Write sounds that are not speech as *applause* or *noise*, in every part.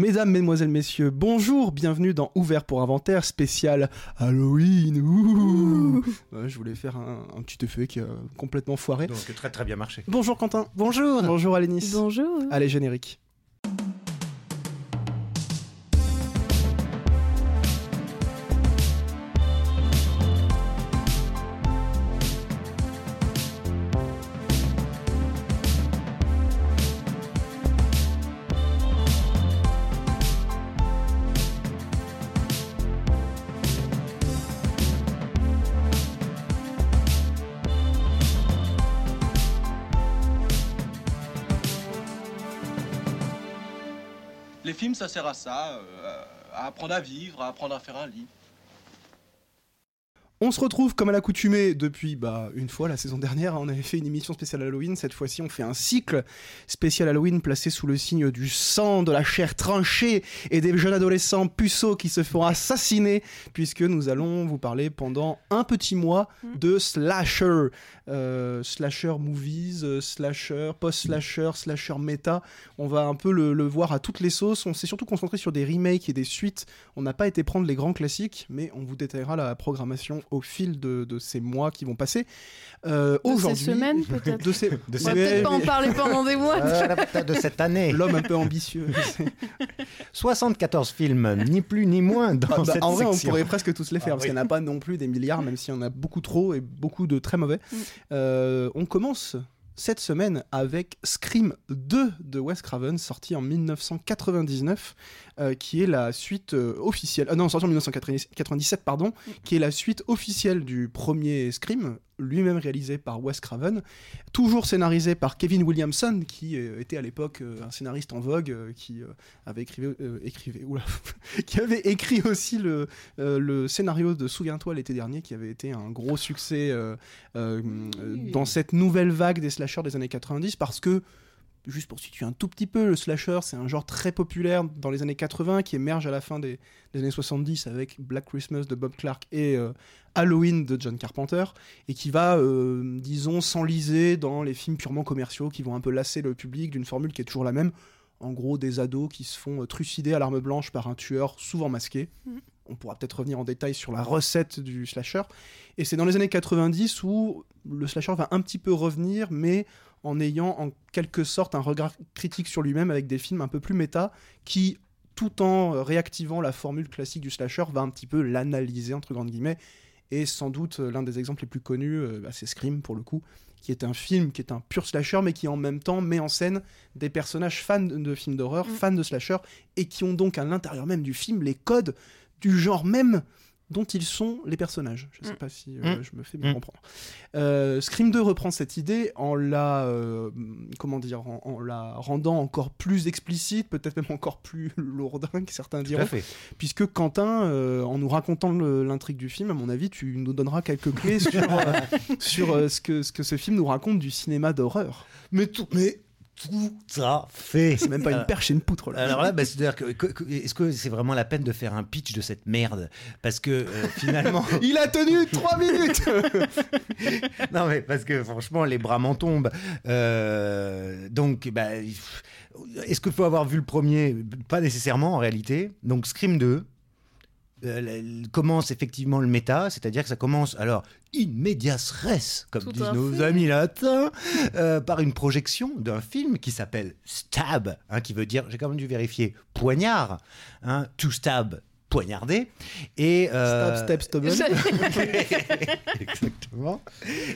Mesdames, Mesdemoiselles, Messieurs, bonjour, bienvenue dans Ouvert pour Inventaire spécial Halloween. Ouh. Ouais, je voulais faire un, un petit effet qui a complètement foiré. Donc très très bien marché. Bonjour Quentin. Bonjour. Bonjour Alénis. Bonjour. Allez, générique. Sert à ça, euh, à apprendre à vivre, à apprendre à faire un lit. On se retrouve comme à l'accoutumée depuis bah, une fois la saison dernière. On avait fait une émission spéciale Halloween. Cette fois-ci, on fait un cycle spécial Halloween placé sous le signe du sang, de la chair tranchée et des jeunes adolescents puceaux qui se font assassiner. Puisque nous allons vous parler pendant un petit mois de slasher. Euh, slasher movies, euh, slasher, post-slasher, slasher méta. On va un peu le, le voir à toutes les sauces. On s'est surtout concentré sur des remakes et des suites. On n'a pas été prendre les grands classiques, mais on vous détaillera la programmation au fil de, de ces mois qui vont passer. Euh, De ces Aujourd'hui, semaines, *laughs* peut-être. de ces, De On va Ouais, peut-être pas en parler pendant des mois. Euh, de cette année. *laughs* L'homme un peu ambitieux. 74 *laughs* films, ni plus ni moins dans Ah, bah, cette en vrai, on pourrait presque tous les faire, Ah, parce oui. qu'il n'y en a pas non plus des milliards, même s'il y en a beaucoup trop et beaucoup de très mauvais. Mm. Euh, on commence cette semaine avec Scream 2 de Wes Craven, sorti en 1999, euh, qui est la suite euh, officielle. Ah non, sorti en 1997, pardon, qui est la suite officielle du premier Scream, lui-même réalisé par Wes Craven, toujours scénarisé par Kevin Williamson, qui euh, était à l'époque euh, un scénariste en vogue, euh, qui euh, avait euh, écrivé, oula, *laughs* qui avait écrit aussi le, euh, le scénario de Souviens-toi l'été dernier, qui avait été un gros succès euh, euh, dans cette nouvelle vague des slashers des années 90, parce que Juste pour situer un tout petit peu, le slasher, c'est un genre très populaire dans les années 80 qui émerge à la fin des, des années 70 avec Black Christmas de Bob Clark et euh, Halloween de John Carpenter et qui va, euh, disons, s'enliser dans les films purement commerciaux qui vont un peu lasser le public d'une formule qui est toujours la même. En gros, des ados qui se font euh, trucider à l'arme blanche par un tueur souvent masqué. Mhm. On pourra peut-être revenir en détail sur la recette du slasher. Et c'est dans les années 90 où le slasher va un petit peu revenir, mais en ayant en quelque sorte un regard critique sur lui-même avec des films un peu plus méta qui, tout en réactivant la formule classique du slasher, va un petit peu l'analyser entre grandes guillemets. Et sans doute euh, l'un des exemples les plus connus, euh, bah, c'est Scream pour le coup, qui est un film qui est un pur slasher, mais qui en même temps met en scène des personnages fans de, de films d'horreur, Mm. fans de slasher, et qui ont donc à l'intérieur même du film les codes du genre même dont ils sont les personnages. Je sais Mm. pas si euh, Mm. je me fais bien Mm. comprendre. Euh, Scream 2 reprend cette idée en la, euh, comment dire, en, en la rendant encore plus explicite, peut-être même encore plus *laughs* lourdin que certains diront, fait. puisque Quentin, euh, en nous racontant l'intrigue du film, à mon avis, tu nous donneras quelques clés *laughs* sur, sur ce, que, ce que ce film nous raconte du cinéma d'horreur. Mais tout, mais tout à fait. C'est même pas une perche et une poutre là. Alors là, bah, c'est-à-dire que, que- que- est-ce que c'est vraiment la peine de faire un pitch de cette merde? Parce que euh, finalement, *laughs* Il a tenu 3 minutes *laughs* non mais parce que franchement, les bras m'en tombent. Euh, donc, bah, est-ce qu'il faut avoir vu le premier? Pas nécessairement en réalité. Donc, Scream 2. Euh, commence effectivement le méta, c'est-à-dire que ça commence alors in medias res, comme Tout disent nos amis latins, euh, par une projection d'un film qui s'appelle Stab, hein, qui veut dire, j'ai quand même dû vérifier, poignard, hein, to stab, poignardé, et euh, Stop, step. *laughs* *laughs* Exactement.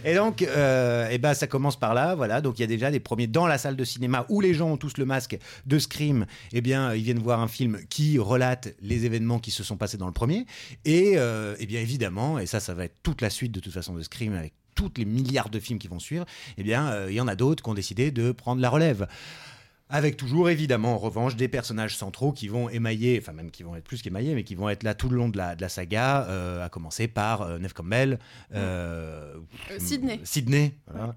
Et donc, euh, eh ben, ça commence par là, voilà. Donc, il y a déjà des premiers dans la salle de cinéma où les gens ont tous le masque de Scream. Eh bien, ils viennent voir un film qui relate les événements qui se sont passés dans le premier. Et, euh, eh bien, évidemment, et ça, ça va être toute la suite de toute façon de Scream avec toutes les milliards de films qui vont suivre. Eh bien, euh, il y en a d'autres qui ont décidé de prendre la relève. Avec toujours, évidemment, en revanche, des personnages centraux qui vont émailler, enfin même qui vont être plus qu'émaillés, mais qui vont être là tout le long de la, de la saga, euh, à commencer par euh, Neve Campbell, euh, Euh, Sydney. Sydney, voilà.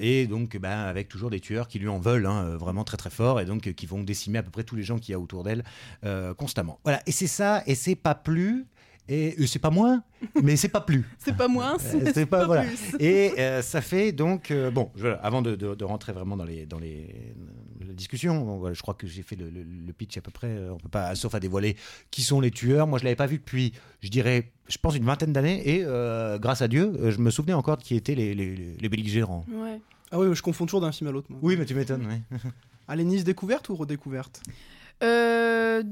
Et donc, ben, avec toujours des tueurs qui lui en veulent hein, vraiment très très fort, et donc qui vont décimer à peu près tous les gens qu'il y a autour d'elle constamment. Voilà, et c'est ça, et c'est pas plus, et, et c'est pas moins, mais c'est pas plus. *laughs* C'est pas moins, Euh, c'est pas, pas voilà. plus. Et euh, ça fait donc euh, bon, je- avant de, de- de rentrer vraiment dans les dans les la discussion. Bon, voilà, je crois que j'ai fait le, le- le pitch à peu près. euh, On peut pas, sauf à dévoiler qui sont les tueurs. Moi, je l'avais pas vu depuis, je dirais, je pense une vingtaine d'années. Et euh, grâce à Dieu, euh, je me souvenais encore de qui étaient les, les, les- belligérants. Ouais. Ah oui, je confonds toujours d'un film à l'autre. Oui, mais tu m'étonnes. ouais. *laughs* Allez, Nice découverte ou redécouverte? Euh.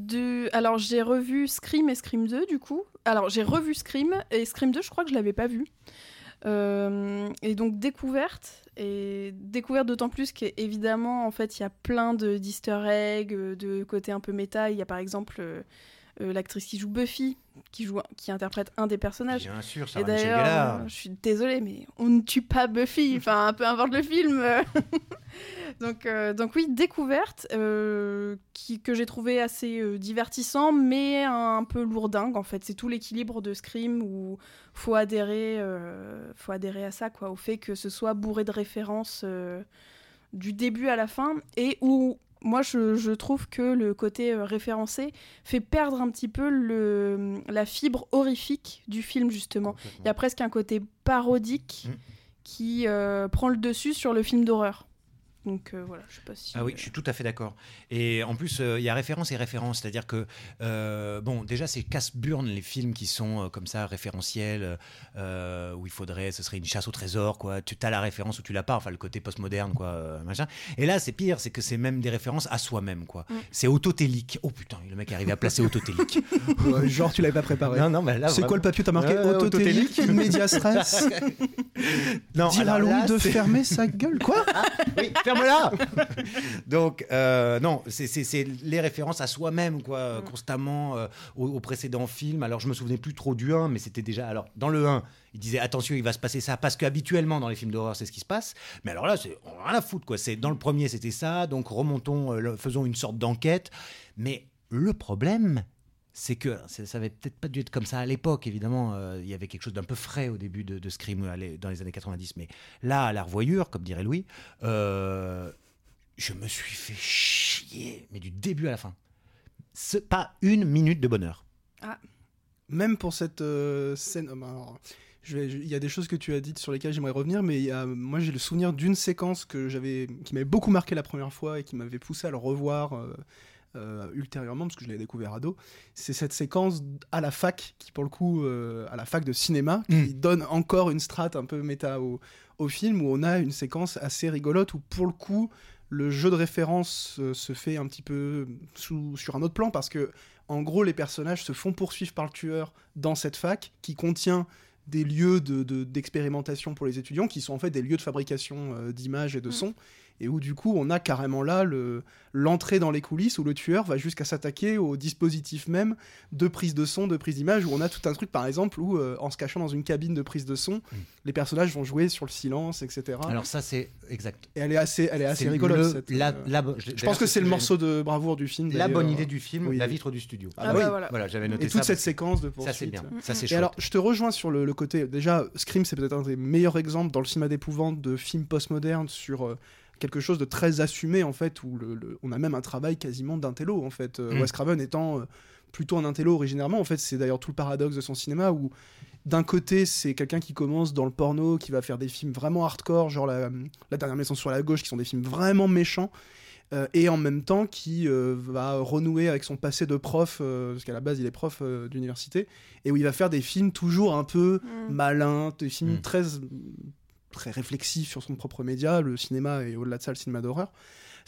Alors j'ai revu Scream et Scream 2 du coup. Alors j'ai revu Scream et Scream 2 je crois que je l'avais pas vu. Euh, et donc découverte et découverte d'autant plus qu'évidemment en fait il y a plein de d'easter eggs, euh, de côté un peu méta. Il y a par exemple euh, l'actrice qui joue Buffy, qui joue qui interprète un des personnages. Bien sûr, Et Sarah Michel d'ailleurs, je suis désolée, mais on ne tue pas Buffy, *laughs* enfin, peu importe le film. *laughs* donc, euh, donc oui, découverte, euh, qui, que j'ai trouvé assez divertissant, mais un, peu lourdingue, en fait. C'est tout l'équilibre de Scream où faut adhérer, faut adhérer à ça, quoi, au fait que ce soit bourré de références du début à la fin, et où... Moi, je, je trouve que le côté euh, référencé fait perdre un petit peu le, la fibre horrifique du film, justement. Il y a presque un côté parodique Mm. qui euh, prend le dessus sur le film d'horreur. Donc euh, voilà, je sais pas si. Ah oui, je suis tout à fait d'accord. Et en plus, euh, il y a référence et référence. C'est-à-dire que, euh, bon, déjà, c'est casse-burne les films qui sont euh, comme ça, référentiels, euh, où il faudrait, ce serait une chasse au trésor, quoi. Tu as la référence ou tu l'as pas, enfin, le côté postmoderne, quoi, euh, machin. Et là, c'est pire, c'est que c'est même des références à soi-même, quoi. Mm. C'est autotélique. Oh putain, le mec est arrivé à placer autotélique. *laughs* Ouais, Genre, tu l'avais pas préparé. non, non, mais là, C'est quoi le papier T'as marqué autotélique, média stress *laughs* Non, Dire à alors Louis là, de fermer sa gueule. Quoi *laughs* oui, ferme-la *laughs* Donc, euh, non, c'est- les références à soi-même, quoi, constamment euh, au, au précédent film. Alors, je me souvenais plus trop du 1, mais c'était déjà. Alors, dans le 1, il disait attention, il va se passer ça, parce qu'habituellement, dans les films d'horreur, c'est ce qui se passe. Mais alors là, c'est on a rien à foutre, quoi. C'est Dans le premier, c'était ça, donc remontons, euh, faisons une sorte d'enquête. Mais le problème, c'est que ça, ça avait peut-être pas dû être comme ça à l'époque, évidemment. euh, il y avait quelque chose d'un peu frais au début de, de Scream euh, dans les années 90. Mais là, à la revoyure, comme dirait Louis, euh, je me suis fait chier, mais du début à la fin. Ce- pas une minute de bonheur. Même pour cette euh, scène. euh, bah, alors, je vais- je- Il y a des choses que tu as dites sur lesquelles j'aimerais revenir, mais il y a- moi j'ai le souvenir d'une séquence que j'avais, qui m'avait beaucoup marqué la première fois et qui m'avait poussé à le revoir euh, ultérieurement parce que je l'avais découvert ado. C'est cette séquence à la fac qui, pour le coup, euh, à la fac de cinéma, qui donne encore une strate un peu méta au, au film où on a une séquence assez rigolote où, pour le coup, le jeu de référence euh, se fait un petit peu sous, sur un autre plan parce que en gros, les personnages se font poursuivre par le tueur dans cette fac qui contient des lieux de- de- d'expérimentation pour les étudiants qui sont en fait des lieux de fabrication euh, d'images et de Mm. sons et où du coup on a carrément là le- l'entrée dans les coulisses où le tueur va jusqu'à s'attaquer au dispositif même de prise de son, de prise d'image où on a tout un truc par exemple où euh, en se cachant dans une cabine de prise de son les personnages vont jouer sur le silence etc. Alors ça, c'est exact. et elle est assez, elle est assez C'est rigolote le- cette, la- euh, la- je pense que c'est le morceau de bravoure du film La bonne idée du film, oui. la vitre du studio. Ah Ah bah oui. voilà. j'avais noté et toute ça. cette séquence de Ça, poursuite. c'est bien. Ça, c'est alors, je te rejoins sur le, le côté. Déjà, Scream, c'est peut-être un des meilleurs exemples dans le cinéma d'épouvante de films postmodernes sur euh, quelque chose de très assumé, en fait, où le- le- on a même un travail quasiment d'intello, en fait. Euh, Mm. Wes Craven étant euh, plutôt un intello originairement, en fait, c'est d'ailleurs tout le paradoxe de son cinéma où. D'un côté, c'est quelqu'un qui commence dans le porno, qui va faire des films vraiment hardcore, genre la, la dernière maison sur la gauche, qui sont des films vraiment méchants, euh, et en même temps qui euh, va renouer avec son passé de prof, euh, parce qu'à la base il est prof d'université, et où il va faire des films toujours un peu Mm. malins, des films Mm. très, très réflexifs sur son propre média, le cinéma et au-delà de ça le cinéma d'horreur.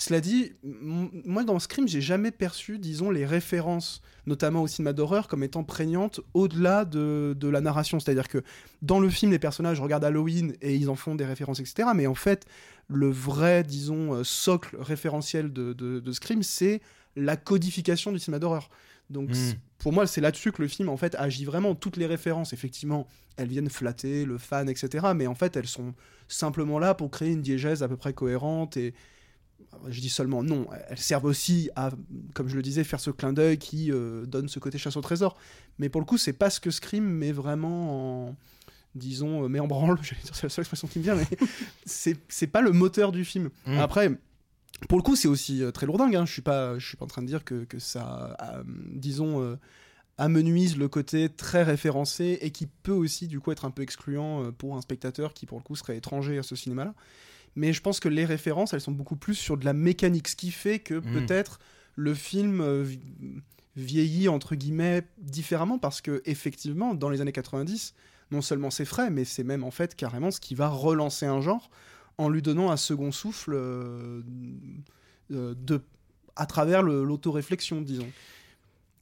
Cela dit, moi dans Scream, j'ai jamais perçu, disons, les références, notamment au cinéma d'horreur, comme étant prégnantes au-delà de, de la narration. C'est-à-dire que dans le film, les personnages regardent Halloween et ils en font des références, etc. Mais en fait, le vrai, disons, euh, socle référentiel de, de, de Scream, c'est la codification du cinéma d'horreur. Donc, Mm. c- pour moi, c'est là-dessus que le film, en fait, agit vraiment. Toutes les références, effectivement, elles viennent flatter le fan, etc. Mais en fait, elles sont simplement là pour créer une diégèse à peu près cohérente et je dis seulement non, elles servent aussi à, comme je le disais, faire ce clin d'œil qui euh, donne ce côté chasse au trésor. Mais pour le coup, c'est pas ce que Scream met vraiment en, disons, euh, met en branle. *laughs* C'est la seule expression qui me vient, mais *laughs* c'est pas le moteur du film. Mm. Après, pour le coup, c'est aussi euh, très lourdingue. Hein. Je suis pas, je suis pas en train de dire que, que ça, euh, disons, euh, amenuise le côté très référencé et qui peut aussi du coup être un peu excluant pour un spectateur qui pour le coup serait étranger à ce cinéma-là. mais je pense que les références, elles sont beaucoup plus sur de la mécanique, ce qui fait que Mm. peut-être le film euh, vi- vieillit entre guillemets différemment parce que effectivement, dans les années 90, non seulement c'est frais, mais c'est même en fait carrément ce qui va relancer un genre en lui donnant un second souffle euh, euh, de, à travers le- l'autoréflexion, disons.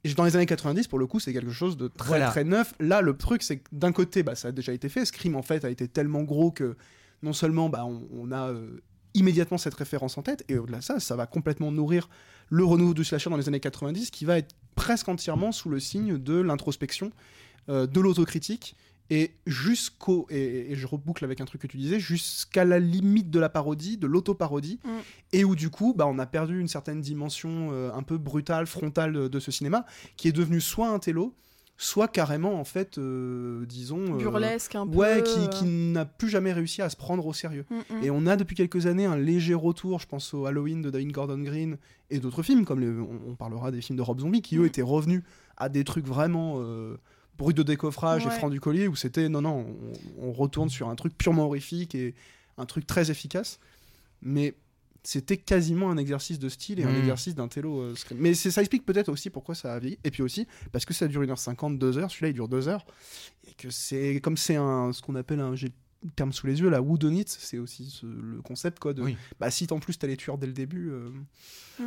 Et dans les années 90, pour le coup, c'est quelque chose de très Voilà. très neuf. Là, le truc, c'est que d'un côté, bah, ça a déjà été fait. Scream, en fait, a été tellement gros que non seulement bah, on, on a euh, immédiatement cette référence en tête, et au-delà de ça, ça va complètement nourrir le renouveau du slasher dans les années 90, qui va être presque entièrement sous le signe de l'introspection, euh, de l'autocritique, et jusqu'au, et, et je reboucle avec un truc que tu disais, jusqu'à la limite de la parodie, de l'autoparodie, Mm. et où du coup, bah, on a perdu une certaine dimension euh, un peu brutale, frontale de, de ce cinéma, qui est devenu soit un télo, soit carrément, en fait, euh, disons... euh, Burlesque un peu. Ouais, qui, qui n'a plus jamais réussi à se prendre au sérieux. mm, mm. Et on a depuis quelques années un léger retour, je pense au Halloween de Diane Gordon Green et d'autres films, comme les- on, on parlera des films de Rob Zombie, qui eux étaient revenus à des trucs vraiment brut de décoffrage et franc du collier, où c'était non, non, on, on retourne sur un truc purement horrifique et un truc très efficace. Mais c'était quasiment un exercice de style et un Mm. exercice d'un télo euh, scream. Mais ça explique peut-être aussi pourquoi ça a vieilli. Et puis aussi, parce que ça dure 1h50, 2h, celui-là il dure 2h. Et que c'est comme c'est un ce qu'on appelle un. Terme sous les yeux, la Wood on it, c'est aussi ce- le concept quoi. De, Oui. Bah, si en plus t'as les tueurs dès le début. euh,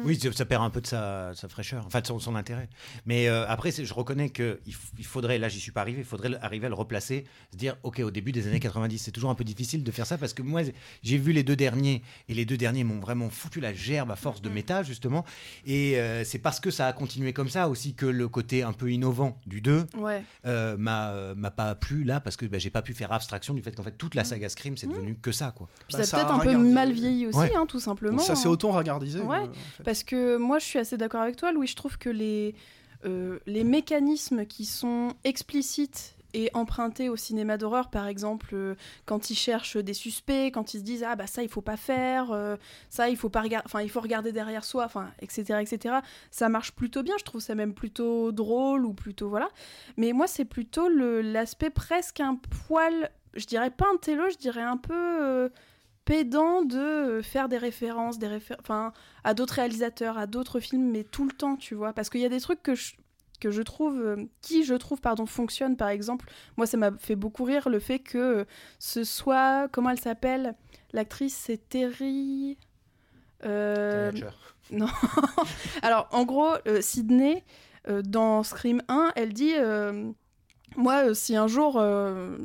Oui, ça- perd un peu de sa, sa fraîcheur, enfin de son, son intérêt. Mais euh, après, je reconnais qu'il il faudrait, là j'y suis pas arrivé, il faudrait arriver à le replacer, se dire, ok, au début des années 90, c'est toujours un peu difficile de faire ça parce que moi j'ai vu les deux derniers et les deux derniers m'ont vraiment foutu la gerbe à force de méta justement. Et euh, c'est parce que ça a continué comme ça aussi que le côté un peu innovant du 2 Ouais. m'a m'a pas plu là parce que bah, j'ai pas pu faire abstraction du fait qu'en fait toute la saga Scream c'est devenu que ça quoi. Puis Bah, ça a peut-être un peu regardé. mal vieilli aussi, Ouais. hein, tout simplement. ça s'est hein. auto-regardisé. Ouais, euh, en fait. Parce que moi, je suis assez d'accord avec toi, Louis. Je trouve que les, euh, les mécanismes qui sont explicites et empruntés au cinéma d'horreur, par exemple, euh, quand ils cherchent des suspects, quand ils se disent ah bah ça il faut pas faire, euh, ça il faut pas regarder, enfin il faut regarder derrière soi, enfin etc etc. Ça marche plutôt bien, je trouve ça même plutôt drôle ou plutôt voilà. Mais moi c'est plutôt l'aspect presque un poil, je dirais pas un télo, je dirais un peu euh, pédant de faire des références, des à d'autres réalisateurs, à d'autres films, mais tout le temps, tu vois. Parce qu'il y a des trucs que je, que je trouve, euh, qui je trouve, pardon, fonctionnent. Par exemple, moi, ça m'a fait beaucoup rire le fait que euh, ce soit, comment elle s'appelle L'actrice, c'est Terry. euh, *laughs* alors, en gros, euh, Sydney, euh, dans Scream 1, elle dit Moi, euh, si un jour euh,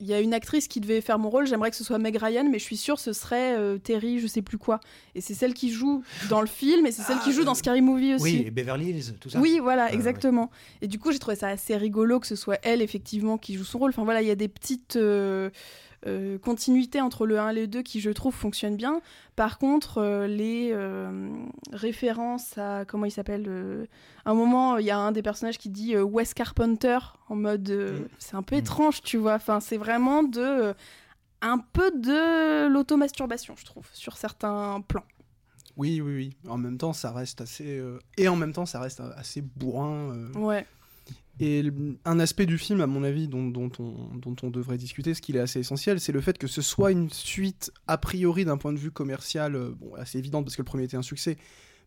il y a une actrice qui devait faire mon rôle, j'aimerais que ce soit Meg Ryan, mais je suis sûre que ce serait euh, Terry, je sais plus quoi. Et c'est celle qui joue dans le film et c'est celle Ah, qui joue dans euh, Scary Movie aussi. Oui, et Beverly Hills, tout ça. Oui, voilà, ouais. exactement. Et du coup, j'ai trouvé ça assez rigolo que ce soit elle, effectivement, qui joue son rôle. Enfin voilà, il y a des petites euh, continuités entre le 1 et le 2 qui, je trouve, fonctionnent bien. Par contre, euh, les euh, références à. Comment il s'appelle À un moment, il y a un des personnages qui dit Wes Carpenter, en mode. Mm. C'est un peu Mm. étrange, tu vois. Enfin, c'est vraiment de. un peu de l'automasturbation, je trouve, sur certains plans. Oui, oui, oui. En même temps, ça reste assez. Et en même temps, ça reste assez bourrin. Ouais. Et un aspect du film, à mon avis, dont, dont on, dont on devrait discuter, ce qu'il est assez essentiel, c'est le fait que ce soit une suite, a priori, d'un point de vue commercial, euh, bon, assez évidente parce que le premier était un succès,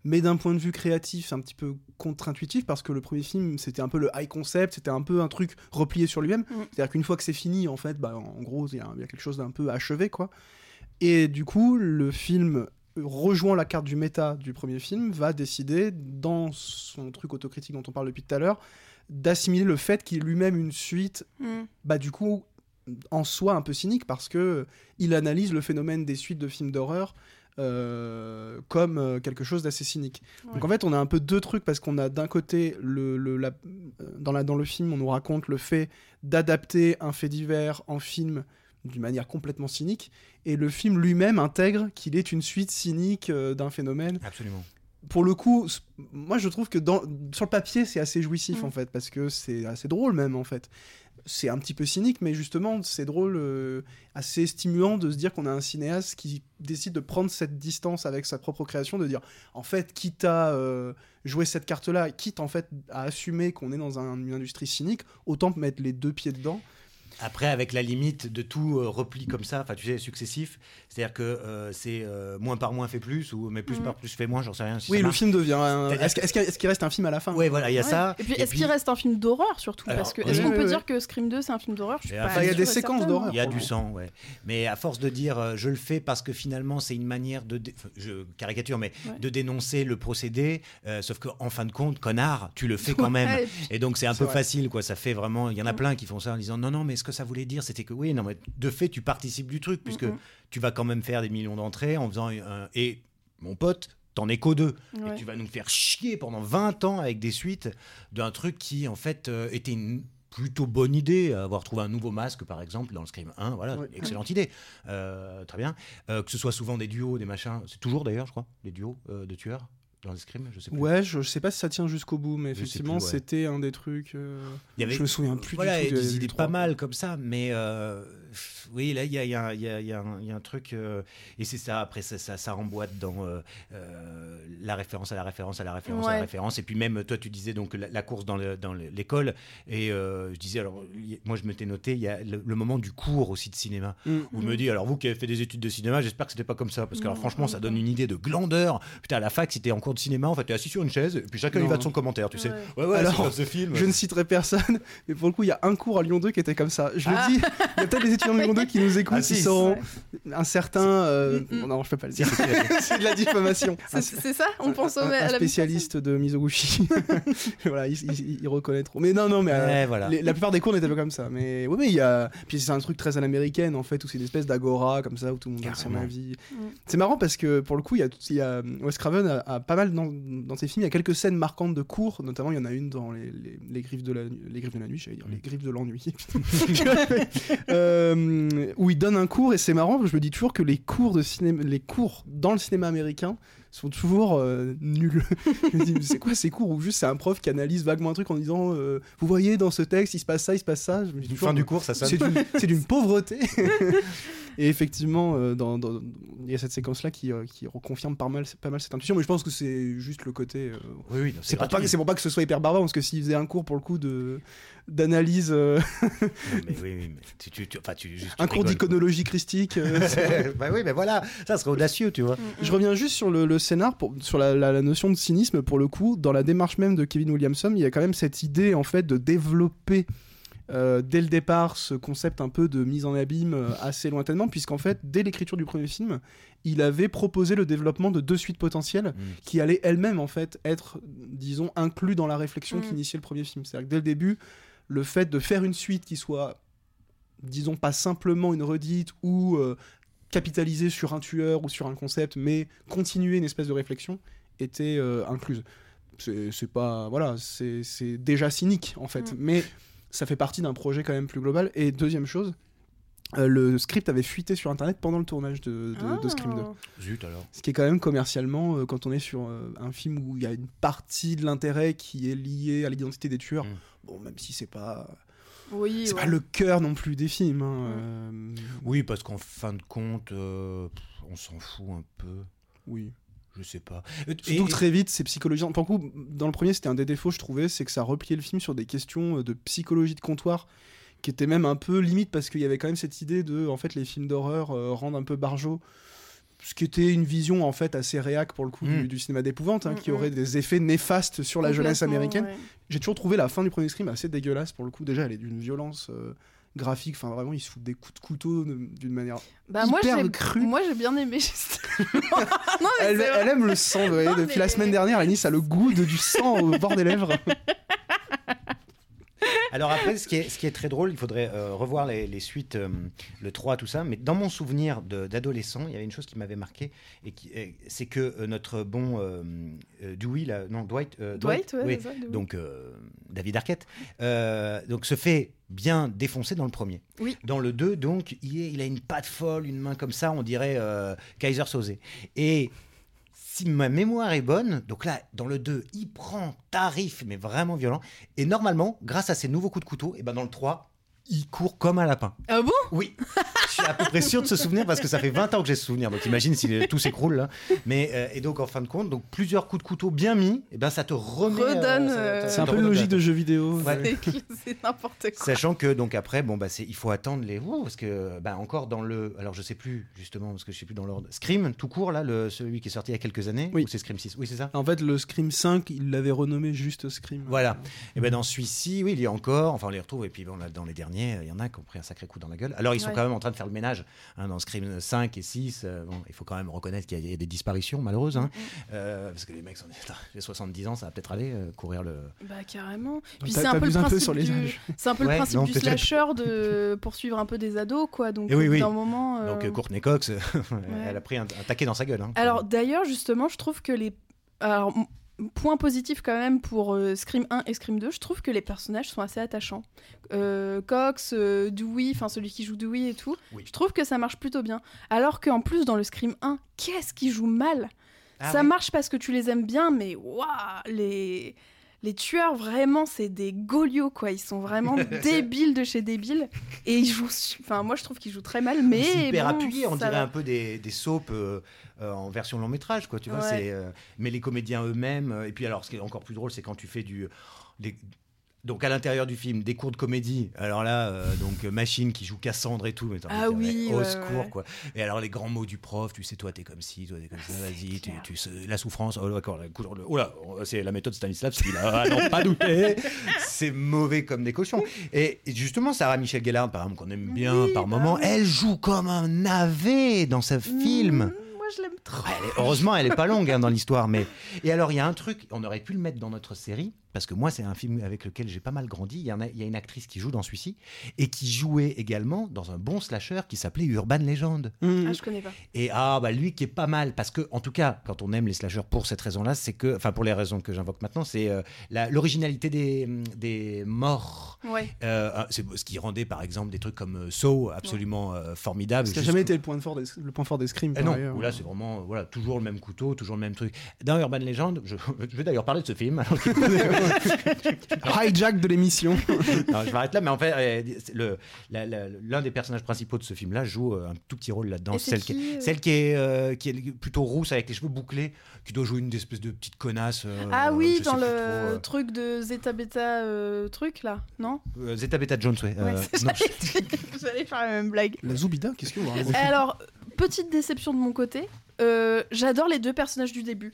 mais d'un point de vue créatif, un petit peu contre-intuitif parce que le premier film, c'était un peu le high concept, c'était un peu un truc replié sur lui-même. Mm. C'est-à-dire qu'une fois que c'est fini, en fait, bah, en gros, il y, a il y a quelque chose d'un peu achevé, quoi. Et du coup, le film rejoint la carte du méta du premier film, va décider, dans son truc autocritique dont on parle depuis tout à l'heure, d'assimiler le fait qu'il est lui-même une suite, Mm. bah du coup, en soi un peu cynique, parce que il analyse le phénomène des suites de films d'horreur euh, comme euh, quelque chose d'assez cynique. Donc en fait, on a un peu deux trucs, parce qu'on a d'un côté, le, le- la- euh, dans, la, dans le film, on nous raconte le fait d'adapter un fait divers en film d'une manière complètement cynique, et le film lui-même intègre qu'il est une suite cynique euh, d'un phénomène Absolument. Pour le coup, moi je trouve que dans, sur le papier c'est assez jouissif Mm. en fait, parce que c'est assez drôle même en fait. C'est un petit peu cynique, mais justement c'est drôle, euh, assez stimulant de se dire qu'on a un cinéaste qui décide de prendre cette distance avec sa propre création, de dire en fait, quitte à euh, jouer cette carte-là, quitte en fait à assumer qu'on est dans un- une industrie cynique, autant mettre les deux pieds dedans. Après, avec la limite de tout euh, repli comme ça, enfin, tu sais, successif, c'est-à-dire que euh, c'est euh, moins par moins fait plus, ou mais plus Mhm. par plus fait moins, j'en sais rien. Si Oui, le marche. film devient. Est-ce que- est-ce qu'il qu'il reste un film à la fin? Ouais, voilà, il y a Ouais. ça. Et puis, est-ce qu'il reste un film d'horreur surtout? Alors, Parce que oui. est-ce qu'on peut dire que Scream 2 c'est un film d'horreur? Enfin, il y a des séquences d'horreur. Il y a du sang, ouais. Mais à force de dire euh, je le fais parce que finalement c'est une manière de. dé- enfin, Je caricature, mais Ouais. de dénoncer le procédé, euh, sauf qu'en fin de compte, connard, tu le fais quand même. *laughs* Et donc c'est un peu facile, quoi. Ça fait vraiment. Il y en a plein qui font ça en disant non, non, mais que ça voulait dire, c'était que oui, non, mais de fait, tu participes du truc, puisque tu vas quand même faire des millions d'entrées en faisant. un- Et mon pote, t'en es qu'aux deux. Ouais. Et tu vas nous faire chier pendant 20 ans avec des suites d'un truc qui, en fait, euh, était une plutôt bonne idée, avoir trouvé un nouveau masque par exemple dans le Scream 1, voilà, Ouais. excellente idée, Euh, très bien. Euh, que ce soit souvent des duos, des machins, c'est toujours d'ailleurs je crois, des duos de tueurs dans je sais plus. Ouais, je, je sais pas si ça tient jusqu'au bout, mais Je effectivement, ouais. c'était un des trucs. euh, Il y avait- Je me souviens plus voilà, du il tout. y a de- des idées pas mal comme ça, mais euh, oui, là, il y a, il y a- il y a- il y a un- truc, euh, et c'est ça, après, ça, ça, ça remboîte dans euh, euh, la référence à la référence à la référence à la référence, et puis même, toi, tu disais donc la, la course dans le- dans le- l'école, et euh, je disais, alors, moi, je m'étais noté, il y a le, le moment du cours aussi de cinéma, Mm. où je me dis, alors, vous qui avez fait des études de cinéma, j'espère que c'était pas comme ça, parce que, alors, franchement, ça donne une idée de glandeur. Putain, à la fac, c'était en cours de cinéma, en fait, t'es assis sur une chaise, et puis chacun y va de son commentaire, tu sais. Ouais. Ouais, Alors, ce film Je ne citerai personne, mais pour le coup, il y a un cours à Lyon 2 qui était comme ça. Je le Ah. dis, il y a peut-être des *laughs* étudiants de Lyon 2 qui nous écoutent, Ah, si, sauront Ouais. un certain. euh, Mm, mm. Non, je peux pas le dire. *laughs* C'est de la diffamation. C'est ça On pense au, un, un la spécialiste de Mizoguchi. *laughs* voilà, ils, ils- ils reconnaîtront. Mais non, non, mais euh, Ouais, voilà. les- la plupart des cours n'étaient pas comme ça. Mais oui, mais il y a. Puis c'est un truc très à l'américaine en fait, où c'est une espèce d'agora comme ça, où tout le monde donne son avis. Mm. C'est marrant parce que pour le coup, il y a, il y a Wes Craven a, a pas mal dans, dans ses films. Il y a quelques scènes marquantes de cours, notamment il y en a une dans les, les, les griffes de la les griffes de la nuit, j'allais dire les griffes de l'ennui, *laughs* Euh, où il donne un cours et c'est marrant. parce que Je me dis toujours que les cours de cinéma, les cours dans le cinéma américain sont toujours euh, nuls. *laughs* je me dis mais c'est quoi ces cours où juste c'est un prof qui analyse vaguement un truc en disant euh, vous voyez dans ce texte il se passe ça, il se passe ça? Je me dis toujours, Fin du cours, ça sonne. c'est d'une- *laughs* pauvreté. *laughs* Et effectivement, euh, dans- dans- il y a cette séquence-là qui, euh, qui reconfirme pas mal, pas mal cette intuition, mais je pense que c'est juste le côté. euh, Oui, oui, c'est pour, pas, c'est pour pas que ce soit hyper barbare, parce que s'il faisait un cours pour le coup de d'analyse, euh, Non, *laughs* mais oui, oui, mais tu, tu, tu- enfin, tu, juste, tu un cours d'iconologie christique. euh, *laughs* bah oui, mais voilà, ça serait audacieux, tu vois. Mm, Je reviens juste sur le, le scénar, pour, sur la, la- la notion de cynisme, pour le coup, dans la démarche même de Kevin Williamson, il y a quand même cette idée en fait de développer euh, dès le départ ce concept un peu de mise en abîme euh, assez lointainement, puisqu'en fait, dès l'écriture du premier film, il avait proposé le développement de deux suites potentielles Mm. qui allaient elles-mêmes en fait être, disons, inclus dans la réflexion Mm. qui initiait le premier film. C'est-à-dire que dès le début, le fait de faire une suite qui soit, disons, pas simplement une redite ou euh, capitaliser sur un tueur ou sur un concept, mais continuer une espèce de réflexion était euh, incluse. C'est pas. Voilà, c'est déjà cynique en fait, Mm. mais ça fait partie d'un projet quand même plus global. Et deuxième chose, euh, le script avait fuité sur internet pendant le tournage de, de- de Scream 2. Ah. Zut alors. Ce qui est quand même commercialement, euh, quand on est sur euh, un film où il y a une partie de l'intérêt qui est liée à l'identité des tueurs, Mm. Bon, même si c'est pas, Oui, c'est ouais. pas le cœur non plus des films. hein, euh, Oui, parce qu'en fin de compte, euh, on s'en fout un peu. oui. Je sais pas. Surtout et- très vite, c'est psychologisant. Pour le coup, dans le premier, c'était un des défauts, je trouvais, c'est que ça repliait le film sur des questions euh, de psychologie de comptoir qui étaient même un peu limite parce qu'il y avait quand même cette idée de, en fait, les films d'horreur euh, rendent un peu barjot. Ce qui était une vision en fait assez réac pour le coup Mm. du, du cinéma d'épouvante, hein, qui Mm, aurait mm. des effets néfastes sur la jeunesse américaine. ouais. J'ai toujours trouvé la fin du premier Scream assez dégueulasse pour le coup. Déjà, elle est d'une violence euh, graphique. Enfin, vraiment, il se fout des coups de couteau d'une manière. Bah, moi, hyper j'ai cru. moi, j'ai bien aimé. *laughs* justement. *laughs* non, mais Elle, aime le sang. vous voyez, Non, depuis la semaine dernière, Anis a le goût de, du sang au bord des lèvres. *laughs* Alors après, ce qui est, ce qui est très drôle, il faudrait euh, revoir les, les suites, euh, le 3, tout ça. Mais dans mon souvenir d'adolescent, il y avait une chose qui m'avait marqué, et qui, c'est que euh, notre bon Dewey, là, non Dwight, Dwight, ouais, oui, c'est ça, Dewey. donc David Arquette, donc se fait bien défoncer dans le premier. Oui. Dans le 2, donc, il, est- il a une patte folle, une main comme ça, on dirait Kaiser Soze. Et si ma mémoire est bonne, donc là, dans le 2, il prend tarif, mais vraiment violent. Et normalement, grâce à ses nouveaux coups de couteau, et ben dans le 3, il court comme un lapin. Ah bon? Oui. suis à peu près sûr de ce souvenir parce que ça fait 20 ans que j'ai ce souvenir. Donc imagine si tout s'écroule là. Mais euh, et donc en fin de compte, donc plusieurs coups de couteau bien mis, et ben ça te remet. Redonne, euh, ça C'est un peu une logique de jeu vidéo. Ouais. C'est- C'est n'importe quoi. Sachant que donc après bon bah c'est il faut attendre les Ouh, parce que bah encore dans le alors je sais plus justement parce que je sais plus dans l'ordre Scream tout court là le celui qui est sorti il y a quelques années Oui. ou c'est Scream 6 oui c'est ça En fait, le Scream 5, il l'avait renommé juste Scream. Voilà. Et ben dans celui-ci, oui, il y a encore, enfin on les retrouve, et puis bon, là, dans les derniers, il y en a qui ont pris un sacré coup dans la gueule. Alors ils sont Ouais. quand même en train de faire le ménage hein, dans Scream 5 et 6. euh, bon, il faut quand même reconnaître qu'il y a des disparitions malheureuses, hein, euh, parce que les mecs sont j'ai 70 ans, ça va peut-être aller euh, courir le. Bah carrément. Puis c'est un peu le peu principe sur les du... âges. *laughs* C'est un peu Ouais, le principe non, du slasher de poursuivre un peu des ados, quoi. Donc Et oui, oui. d'un moment. euh, Donc euh, Courtney Cox, *laughs* elle a pris un, un taquet dans sa gueule. hein. Alors d'ailleurs, justement, je trouve que les. Alors, point positif quand même pour euh, Scream 1 et Scream 2, je trouve que les personnages sont assez attachants. Euh, Cox, euh, Dewey, enfin celui qui joue Dewey et tout, Oui. je trouve que ça marche plutôt bien. Alors qu'en plus, dans le Scream 1, qu'est-ce qui joue mal? Ah Ça oui. marche parce que tu les aimes bien, mais waouh, les. Les tueurs, vraiment, c'est des golios, quoi. Ils sont vraiment *laughs* débiles de chez débiles. Et ils jouent. Enfin, moi, je trouve qu'ils jouent très mal, mais. c'est hyper bon, appuyé, on dirait va. un peu des, des soaps euh, euh, en version long métrage, quoi. Tu vois, Ouais. c'est, euh, mais les comédiens eux-mêmes. et puis alors, ce qui est encore plus drôle, c'est quand tu fais du. les- donc à l'intérieur du film, des cours de comédie. Alors là, euh, donc euh, Machine qui joue Cassandre et tout. Mais envie Ah oui, au ouais, secours ouais. quoi. Et alors les grands mots du prof, tu sais, toi t'es comme ci, toi t'es comme ça, vas-y, tu, sais, la souffrance. Oh d'accord, oh là, c'est la méthode Stanislavski là, ah, non pas douter. *laughs* C'est mauvais comme des cochons. Et justement, Sarah Michelle Gellar, par exemple, qu'on aime bien Oui, par bah moment, oui. elle joue comme un navet dans ce film. Mmh, moi, je l'aime trop. Elle est- heureusement, elle est pas longue hein, dans l'histoire, mais et alors il y a un truc, on aurait pu le mettre dans notre série parce que moi c'est un film avec lequel j'ai pas mal grandi. Il y, en a, il y a une actrice qui joue dans celui-ci et qui jouait également dans un bon slasher qui s'appelait Urban Legend. Mmh. Ah, je connais pas. Et ah bah lui qui est pas mal parce que en tout cas quand on aime les slashers pour cette raison-là, c'est que enfin pour les raisons que j'invoque maintenant, c'est euh, l'originalité des, des morts. Ouais. Euh, c'est ce qui rendait par exemple des trucs comme euh, Saw absolument euh, formidable. Ce qui n'a jamais été le point, fort des, le point fort des Scream. par non, ailleurs. où là c'est vraiment voilà, toujours le même couteau, toujours le même truc. Dans Urban Legend, je, *laughs* je vais d'ailleurs parler de ce film. *laughs* *laughs* Hijack de l'émission. *laughs* Non, je m'arrête là, mais en fait, euh, l'un des personnages principaux de ce film-là joue euh, un tout petit rôle là-dedans. Celle qui, qui, euh celle qui est, euh, qui est plutôt rousse avec les cheveux bouclés, qui doit jouer une espèce de petite connasse. euh, ah oui, dans le trop, euh, truc de Zeta Beta euh, truc là, non euh, Zeta Beta Jones, ouais. Ouais, Euh, *laughs* J'allais faire la même blague. La Zoubida, qu'est-ce que vous Alors, petite déception de mon côté, euh, j'adore les deux personnages du début.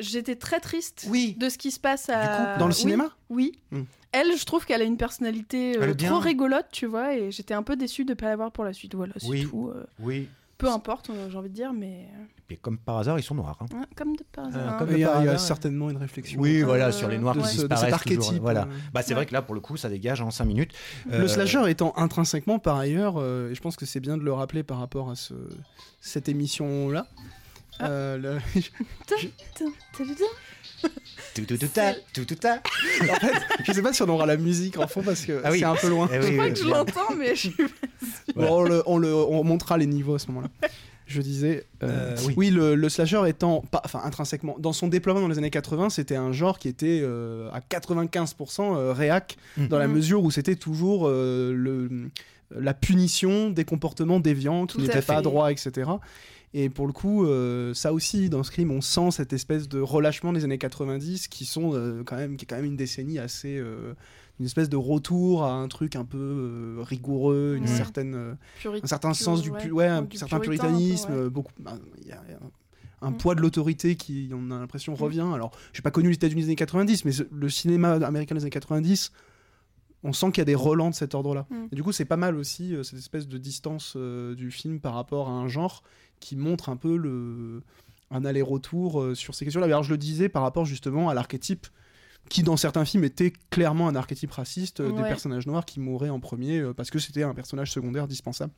J'étais très triste Oui. de ce qui se passe à... Dans le cinéma Oui. Hmm. Elle, je trouve qu'elle a une personnalité euh, trop rigolote, tu vois, et j'étais un peu déçue de ne pas la voir pour la suite. Voilà, c'est Oui. tout. euh, Oui. peu importe, euh, j'ai envie de dire, mais Et comme par hasard, ils sont noirs. hein. hein, comme de par hasard. Euh, hein. comme Il y a, par il y a hasard, certainement une réflexion. Oui, Euh, voilà, sur les noirs de qui ce- de cet disparaissent. archétype, toujours, voilà. Bah, c'est Ouais. vrai que là, pour le coup, ça dégage en 5 minutes. Le Euh, slasher étant intrinsèquement, par ailleurs, euh, et je pense que c'est bien de le rappeler par rapport à ce, cette émission-là. Ah. euh, le-. Tout, tout, tout, ta, tout, tout, ta. en fait, je sais pas si on aura la musique en fond parce que Ah oui. c'est un peu loin. Eh Je oui, crois oui, que je l'entends, mais je suis Bon, on, le, on, le- on montrera les niveaux à ce moment-là. Je disais, euh, Euh, oui. oui, le, le slasher étant, pas, enfin intrinsèquement, dans son déploiement dans les années 80, c'était un genre qui était euh, à 95% euh, réac, Mm. dans la Mm. mesure où c'était toujours euh, le, la punition des comportements déviants qui Tout à n'étaient pas fait. droits, etc. Et pour le coup, euh, ça aussi, dans Scream, on sent cette espèce de relâchement des années 90 qui sont euh, quand même, qui est quand même une décennie assez, euh, une espèce de retour à un truc un peu euh, rigoureux, une Ouais. certaine, euh, un certain pur- sens du, ouais, pu- ouais, un du certain peu, puritanisme, ouais. beaucoup, bah, il y a un, un Mm. poids de l'autorité qui, on a l'impression, Mm. revient. Alors, j'ai pas connu les États-Unis des années 90, mais le cinéma américain des années 90, on sent qu'il y a des relents de cet ordre-là. Mm. Et du coup, c'est pas mal aussi euh, cette espèce de distance euh, du film par rapport à un genre qui montre un peu le un aller-retour euh, sur ces questions-là. Alors, je le disais par rapport justement à l'archétype qui dans certains films était clairement un archétype raciste des personnages noirs qui mouraient en premier euh, parce que c'était un personnage secondaire dispensable.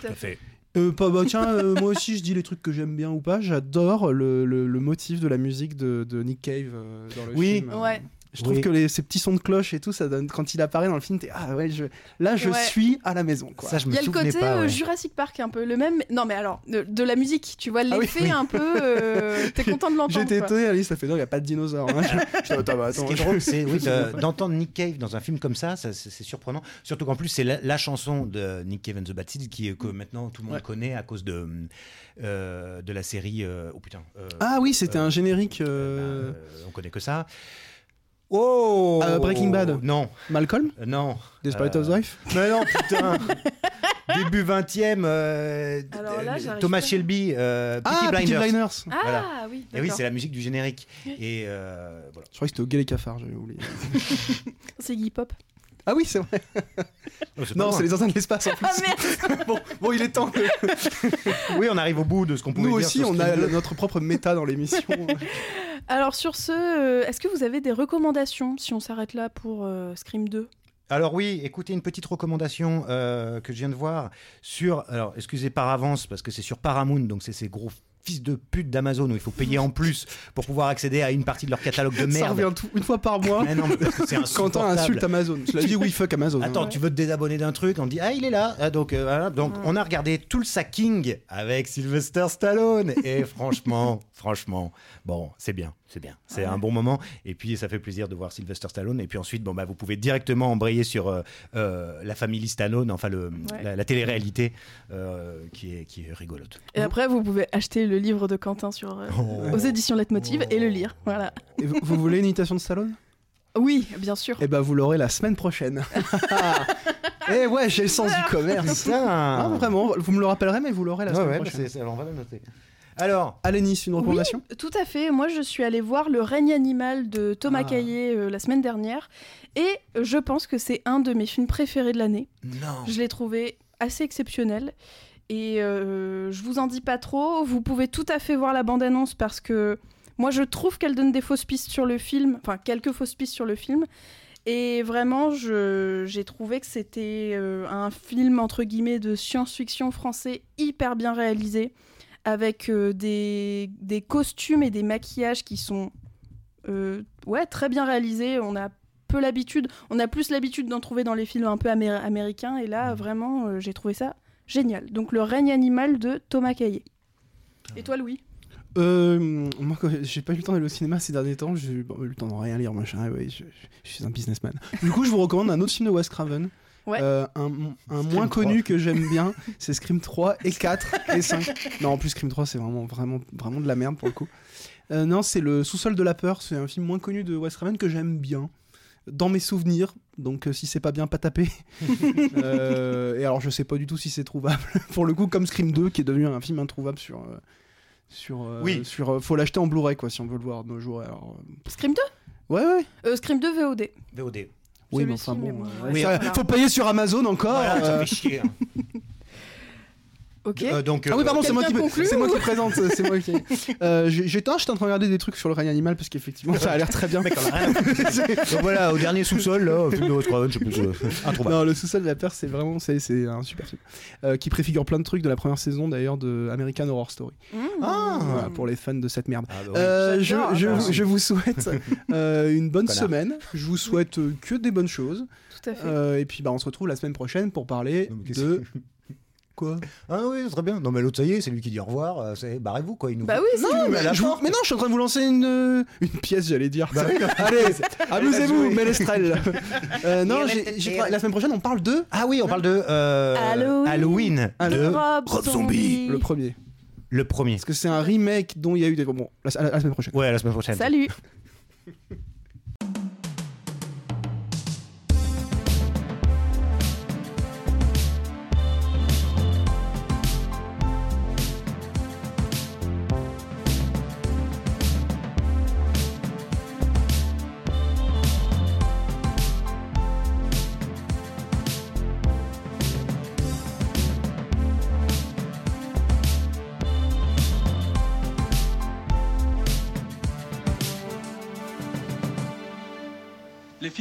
Tout à fait. Euh, pas, bah, tiens, euh, moi aussi *laughs* je dis les trucs que j'aime bien ou pas. J'adore le, le- le motif de la musique de, de Nick Cave euh, dans le Oui. film. Ouais. Je trouve Oui. que les, ces petits sons de cloche et tout, ça donne quand il apparaît dans le film, t'es ah ouais, je, là je Ouais. suis à la maison quoi. Ça, je Il me y a le côté pas. euh, ouais. Jurassic Park un peu, le même. Non mais alors, de, de la musique, tu vois Ah oui, l'effet oui. un peu. euh, T'es content de *laughs* l'entendre. J'étais étonné, Alice, ça fait non, il n'y a pas de dinosaures. Hein. *laughs* Je- je- attends, bah, Ce qui est drôle, c'est *laughs* d'entendre Nick Cave dans un film comme ça, ça, c'est surprenant. Surtout qu'en plus, c'est la, la chanson de Nick Cave and the Bad Seeds qui, que maintenant tout le monde Ouais. connaît à cause de, euh, de la série. euh, oh putain. euh, Ah oui, c'était Euh, un générique bah, euh, on connaît que ça. Oh Euh, Breaking Bad. Non, Malcolm, euh, non. Desperate Euh, Housewives. Mais non, putain *laughs* Début 20e, Alors là, j'arrive Thomas pas. Shelby, euh, Peaky Ah, Blinders. Blinders. Ah Voilà. oui. Et oui, d'accord. c'est la musique du générique. Et euh, voilà. Je crois que c'était au Gay les cafards, j'avais oublié. *laughs* *laughs* C'est Iggy Pop. Ah oui, c'est vrai. Oh, *laughs* Non, c'est les anciens de l'espace en *laughs* plus. Ah merde *laughs* bon, bon, il est temps. que- Oui, on arrive au bout de ce qu'on pouvait Nous dire aussi, sur on a 2. notre propre méta dans l'émission. Alors sur ce, euh, est-ce que vous avez des recommandations si on s'arrête là pour euh, Scream 2 Alors oui, écoutez une petite recommandation euh, que je viens de voir sur. Alors excusez par avance parce que c'est sur Paramount, donc c'est ces gros fils de pute d'Amazon où il faut payer en plus pour pouvoir accéder à une partie de leur catalogue de Ça merde. revient tout, une fois par mois. Mais non, mais parce que c'est *laughs* Quentin insulte Amazon. Cela dit, oui, fuck Amazon. Attends, hein. tu veux te désabonner d'un truc, on dit ah il est là, Ah, donc euh, voilà. donc Ouais. on a regardé tout le sacking avec Sylvester Stallone et *laughs* franchement, franchement, bon c'est bien, c'est bien, c'est Ouais. un bon moment et puis ça fait plaisir de voir Sylvester Stallone et puis ensuite bon bah vous pouvez directement embrayer sur euh, euh, la famille Stallone, enfin le Ouais. la, la télé-réalité euh, qui est qui est rigolote. Et après, vous pouvez acheter le livre de Quentin sur, euh, Oh. aux éditions Leitmotiv et le lire. Voilà. Et vous, vous voulez une imitation de Stallone? Oui, bien sûr. Eh ben, vous l'aurez la semaine prochaine. *laughs* Eh ouais, j'ai le sens du commerce. Putain. Ah, vraiment, vous me le rappellerez, mais vous l'aurez la semaine ouais, bah, prochaine. c'est- c'est- alors on va le noter. Alors, Nice, une recommandation Tout à fait. Moi, je suis allée voir Le règne animal de Thomas Ah. Caillé euh, la semaine dernière. Et je pense que c'est un de mes films préférés de l'année. non. Je l'ai trouvé assez exceptionnel. Et euh, je vous en dis pas trop. Vous pouvez tout à fait voir la bande-annonce parce que moi, je trouve qu'elle donne des fausses pistes sur le film. Enfin, quelques fausses pistes sur le film. Et vraiment, j'ai trouvé que c'était euh, un film, entre guillemets, de science-fiction français hyper bien réalisé, avec euh, des, des costumes et des maquillages qui sont euh, ouais, très bien réalisés. On a peu l'habitude, on a plus l'habitude d'en trouver dans les films un peu amé- américains, et là, vraiment, euh, j'ai trouvé ça génial. Donc, Le règne animal de Thomas Caillé. Et toi, Louis? Euh, moi, j'ai pas eu le temps d'aller au cinéma ces derniers temps, j'ai bon, eu le temps de rien lire, machin. ouais, je, je suis un businessman. Du coup, je vous recommande un autre film de Wes Craven. Ouais. Euh, un un moins 3. connu que j'aime bien, *laughs* c'est Scream 3 et 4 et *laughs* 5. Non, en plus, Scream 3, c'est vraiment, vraiment, vraiment de la merde pour le coup. Euh, non, c'est Le Sous-sol de la peur. C'est un film moins connu de Wes Craven que j'aime bien. Dans mes souvenirs, donc euh, si c'est pas bien, pas taper. *laughs* Euh, et alors, je sais pas du tout si c'est trouvable. pour le coup, comme Scream 2, qui est devenu un film introuvable sur. euh, sur, euh, Oui. sur euh, faut l'acheter en Blu-ray quoi si on veut le voir de nos jours alors euh, Scream 2 ouais ouais Euh, Scream 2 VOD. VOD. Oui mais enfin bon euh, ouais, Oui, ça- voilà. faut payer sur Amazon encore Voilà, ça euh. fait chier. *laughs* Ok. Euh, donc, Ah oui, pardon, c'est moi, qui, c'est moi qui présente. C'est moi qui. *laughs* Euh, J'étais en train de regarder des trucs sur le règne animal parce qu'effectivement, ça a l'air très bien. mec, on a rien à *laughs* foutre. Donc voilà, au dernier sous-sol, là, film de Wes Craven, je sais plus, euh, introuvable. non, le sous-sol de la peur, c'est vraiment c'est c'est un super film Euh, qui préfigure plein de trucs de la première saison d'ailleurs de American Horror Story. Mmh. Ah. Voilà, pour les fans de cette merde. Ah, bah oui. Euh, je, je, vous- je vous souhaite *laughs* euh, une bonne Connard. semaine. Je vous souhaite que des bonnes choses. Tout à fait. Euh, et puis bah, on se retrouve la semaine prochaine pour parler Non, de. Quoi Ah oui, très bien. Non, mais l'autre, ça y est, c'est lui qui dit au revoir. euh, c'est barrez-vous, quoi. Il nous bah oui, c'est Non, mais mais, je vous- non, je suis en train de vous lancer une, euh, une pièce, j'allais dire. Bah oui. *laughs* Allez, amusez-vous, joué. Ménestrel. *laughs* Euh, non, la semaine prochaine, on parle de Ah oui, on parle de euh, Halloween. Halloween, de Rob, Rob Zombie. le premier. le premier. Parce que c'est un remake dont il y a eu des. Bon, la, la- la semaine prochaine. Ouais, la semaine prochaine. Salut *laughs*